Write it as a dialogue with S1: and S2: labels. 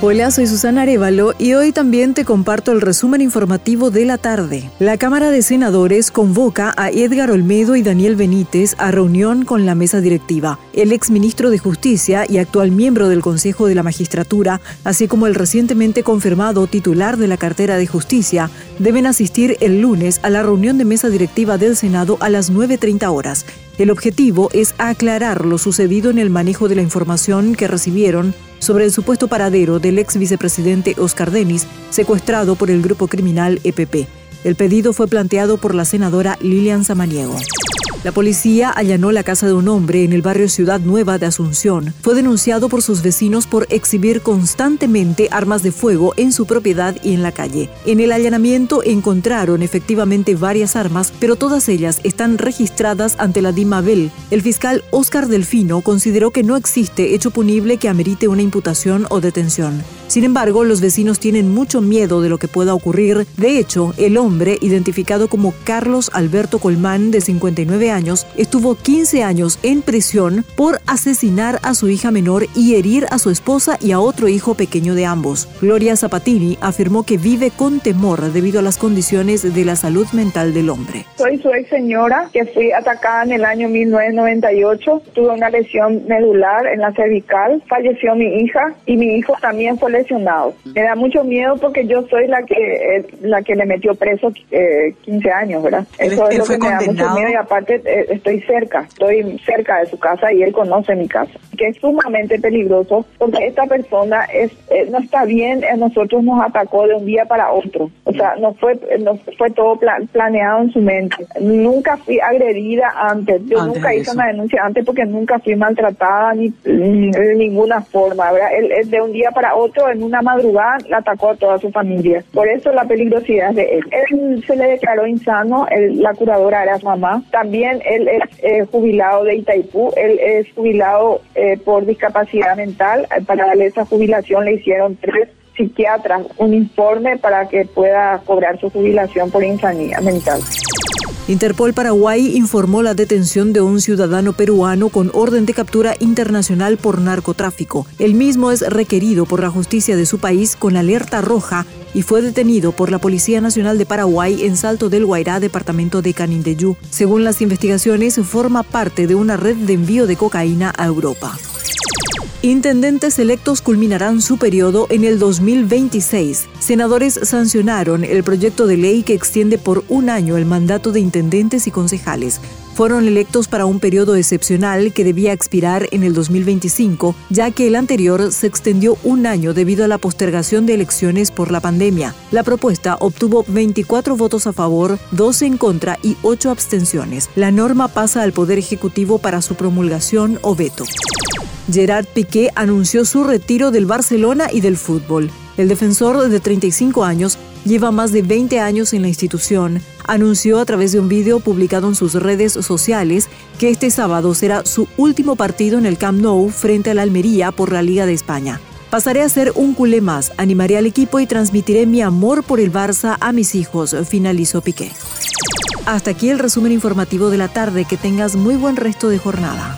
S1: Hola, soy Susana Arevalo y hoy también te comparto el resumen informativo de la tarde. La Cámara de Senadores convoca a Edgar Olmedo y Daniel Benítez a reunión con la mesa directiva. El exministro de Justicia y actual miembro del Consejo de la Magistratura, así como el recientemente confirmado titular de la cartera de Justicia, deben asistir el lunes a la reunión de mesa directiva del Senado a las 9.30 horas. El objetivo es aclarar lo sucedido en el manejo de la información que recibieron sobre el supuesto paradero del ex vicepresidente Oscar Denis, secuestrado por el grupo criminal EPP. El pedido fue planteado por la senadora Lilian Samaniego. La policía allanó la casa de un hombre en el barrio Ciudad Nueva de Asunción. Fue denunciado por sus vecinos por exhibir constantemente armas de fuego en su propiedad y en la calle. En el allanamiento encontraron efectivamente varias armas, pero todas ellas están registradas ante la DIMABEL. El fiscal Oscar Delfino consideró que no existe hecho punible que amerite una imputación o detención. Sin embargo, los vecinos tienen mucho miedo de lo que pueda ocurrir. De hecho, el hombre, identificado como Carlos Alberto Colmán, de 59 años, estuvo 15 años en prisión por asesinar a su hija menor y herir a su esposa y a otro hijo pequeño de ambos. Gloria Zapatini afirmó que vive con temor debido a las condiciones de la salud mental del hombre.
S2: Soy su ex señora que fui atacada en el año 1998. Tuve una lesión medular en la cervical. Falleció mi hija y mi hijo también fue me da mucho miedo porque yo soy la que eh, la que le metió preso eh, 15 años, ¿verdad? Eso es lo que me da mucho miedo y aparte eh, estoy cerca, estoy cerca de su casa y él conoce mi casa, que es sumamente peligroso porque esta persona es eh, no está bien, a nosotros nos atacó de un día para otro, o sea, no fue no fue todo planeado en su mente. Nunca fui agredida antes, yo nunca hice una denuncia antes porque nunca fui maltratada ni, de ninguna forma, ¿verdad? Él, de un día para otro en una madrugada la atacó a toda su familia. Por eso la peligrosidad de él. Él se le declaró insano, la curadora era su mamá. También él es eh, jubilado de Itaipú, él es jubilado eh, por discapacidad mental. Para darle esa jubilación le hicieron tres psiquiatras un informe para que pueda cobrar su jubilación por insanidad mental.
S1: Interpol Paraguay informó la detención de un ciudadano peruano con orden de captura internacional por narcotráfico. El mismo es requerido por la justicia de su país con alerta roja y fue detenido por la Policía Nacional de Paraguay en Salto del Guairá, departamento de Canindeyú. Según las investigaciones, forma parte de una red de envío de cocaína a Europa. Intendentes electos culminarán su periodo en el 2026. Senadores sancionaron el proyecto de ley que extiende por un año el mandato de intendentes y concejales. Fueron electos para un periodo excepcional que debía expirar en el 2025, ya que el anterior se extendió un año debido a la postergación de elecciones por la pandemia. La propuesta obtuvo 24 votos a favor, 12 en contra y 8 abstenciones. La norma pasa al Poder Ejecutivo para su promulgación o veto. Gerard Piqué anunció su retiro del Barcelona y del fútbol. El defensor de 35 años lleva más de 20 años en la institución. Anunció a través de un video publicado en sus redes sociales que este sábado será su último partido en el Camp Nou frente a la Almería por la Liga de España. Pasaré a ser un culé más, animaré al equipo y transmitiré mi amor por el Barça a mis hijos, finalizó Piqué. Hasta aquí el resumen informativo de la tarde. Que tengas muy buen resto de jornada.